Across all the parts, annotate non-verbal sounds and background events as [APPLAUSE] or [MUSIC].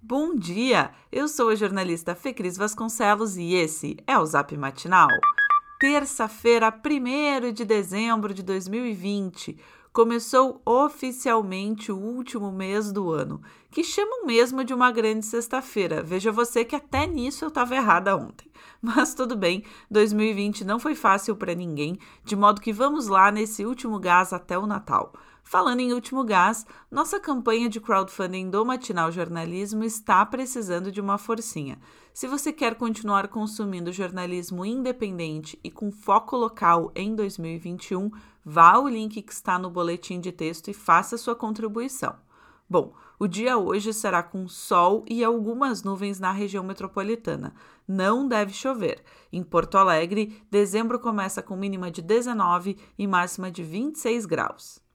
Bom dia! Eu sou a jornalista Fecris Vasconcelos e esse é o Zap Matinal. Terça-feira, 1 de dezembro de 2020, começou oficialmente o último mês do ano, que chamam mesmo de uma grande sexta-feira. Veja você que até nisso eu estava errada ontem. [LAUGHS] Mas tudo bem, 2020 não foi fácil para ninguém, de modo que vamos lá nesse último gás até o Natal. Falando em último gás, nossa campanha de crowdfunding do Matinal Jornalismo está precisando de uma forcinha. Se você quer continuar consumindo jornalismo independente e com foco local em 2021, vá ao link que está no boletim de texto e faça sua contribuição. Bom, o dia hoje será com sol e algumas nuvens na região metropolitana. Não deve chover. Em Porto Alegre, dezembro começa com mínima de 19 e máxima de 26 graus.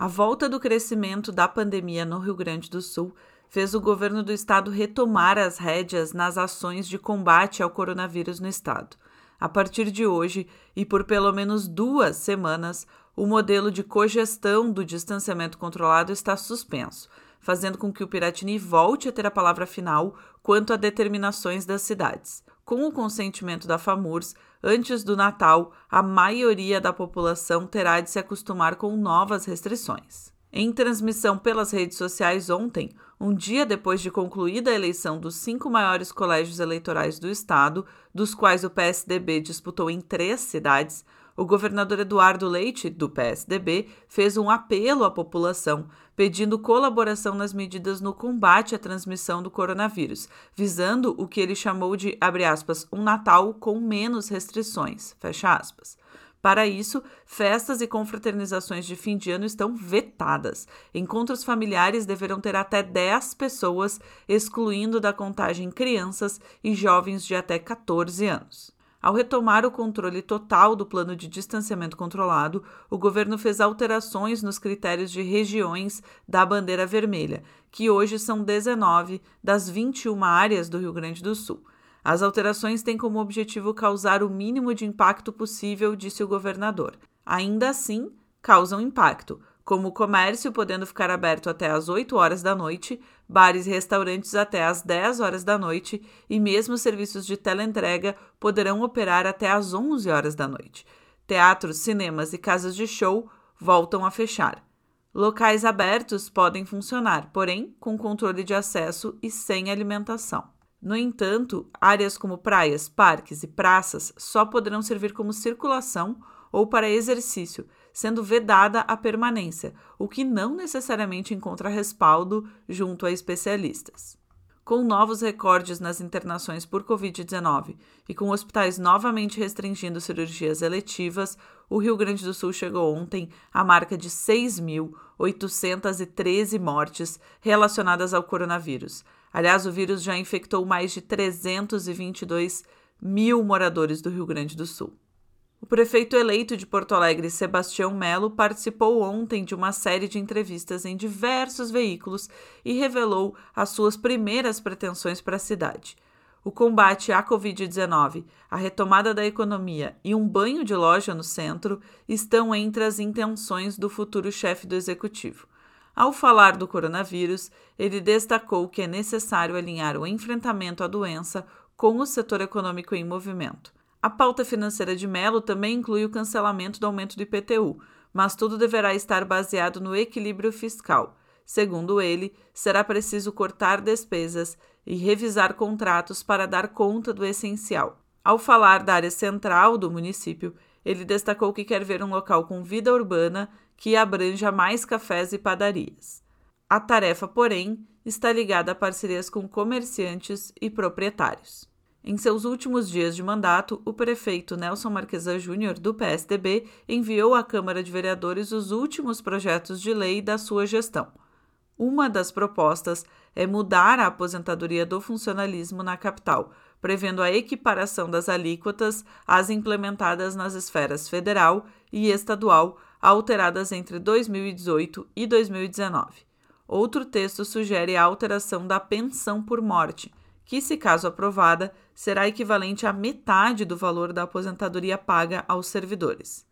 A volta do crescimento da pandemia no Rio Grande do Sul fez o governo do estado retomar as rédeas nas ações de combate ao coronavírus no estado. A partir de hoje, e por pelo menos duas semanas, o modelo de cogestão do distanciamento controlado está suspenso, fazendo com que o Piratini volte a ter a palavra final quanto a determinações das cidades. Com o consentimento da FAMURS, antes do Natal, a maioria da população terá de se acostumar com novas restrições. Em transmissão pelas redes sociais ontem, um dia depois de concluída a eleição dos cinco maiores colégios eleitorais do estado, dos quais o PSDB disputou em três cidades, o governador Eduardo Leite, do PSDB, fez um apelo à população, pedindo colaboração nas medidas no combate à transmissão do coronavírus, visando o que ele chamou de, aspas, um Natal com menos restrições. Para isso, festas e confraternizações de fim de ano estão vetadas. Encontros familiares deverão ter até 10 pessoas, excluindo da contagem crianças e jovens de até 14 anos. Ao retomar o controle total do plano de distanciamento controlado, o governo fez alterações nos critérios de regiões da bandeira vermelha, que hoje são 19 das 21 áreas do Rio Grande do Sul. As alterações têm como objetivo causar o mínimo de impacto possível, disse o governador. Ainda assim, causam impacto, como o comércio podendo ficar aberto até às 8 horas da noite, bares e restaurantes até às 10 horas da noite e mesmo serviços de teleentrega poderão operar até às 11 horas da noite. Teatros, cinemas e casas de show voltam a fechar. Locais abertos podem funcionar, porém com controle de acesso e sem alimentação. No entanto, áreas como praias, parques e praças só poderão servir como circulação ou para exercício, sendo vedada a permanência, o que não necessariamente encontra respaldo junto a especialistas. Com novos recordes nas internações por Covid-19 e com hospitais novamente restringindo cirurgias eletivas, o Rio Grande do Sul chegou ontem à marca de 6.813 mortes relacionadas ao coronavírus. Aliás, o vírus já infectou mais de 322 mil moradores do Rio Grande do Sul. O prefeito eleito de Porto Alegre, Sebastião Melo, participou ontem de uma série de entrevistas em diversos veículos e revelou as suas primeiras pretensões para a cidade. O combate à Covid-19, a retomada da economia e um banho de loja no centro estão entre as intenções do futuro chefe do executivo. Ao falar do coronavírus, ele destacou que é necessário alinhar o enfrentamento à doença com o setor econômico em movimento. A pauta financeira de Mello também inclui o cancelamento do aumento do IPTU, mas tudo deverá estar baseado no equilíbrio fiscal. Segundo ele, será preciso cortar despesas e revisar contratos para dar conta do essencial. Ao falar da área central do município, ele destacou que quer ver um local com vida urbana que abranja mais cafés e padarias. A tarefa, porém, está ligada a parcerias com comerciantes e proprietários. Em seus últimos dias de mandato, o prefeito Nelson Marquesan Júnior, do PSDB, enviou à Câmara de Vereadores os últimos projetos de lei da sua gestão. Uma das propostas é mudar a aposentadoria do funcionalismo na capital, prevendo a equiparação das alíquotas às implementadas nas esferas federal e estadual, alteradas entre 2018 e 2019. Outro texto sugere a alteração da pensão por morte que, se caso aprovada, será equivalente à metade do valor da aposentadoria paga aos servidores.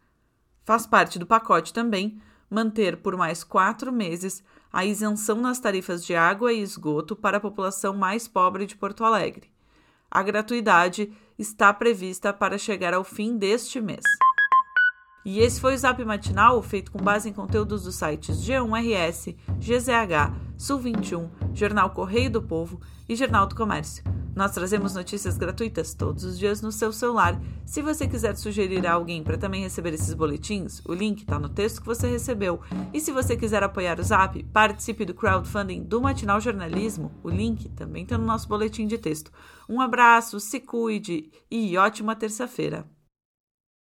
Faz parte do pacote também manter por mais quatro meses a isenção nas tarifas de água e esgoto para a população mais pobre de Porto Alegre. A gratuidade está prevista para chegar ao fim deste mês. E esse foi o Zap Matinal, feito com base em conteúdos dos sites G1RS, GZH, Sul 21, Jornal Correio do Povo e Jornal do Comércio. Nós trazemos notícias gratuitas todos os dias no seu celular. Se você quiser sugerir a alguém para também receber esses boletins, o link está no texto que você recebeu. E se você quiser apoiar o Zap, participe do crowdfunding do Matinal Jornalismo. O link também está no nosso boletim de texto. Um abraço, se cuide e ótima terça-feira.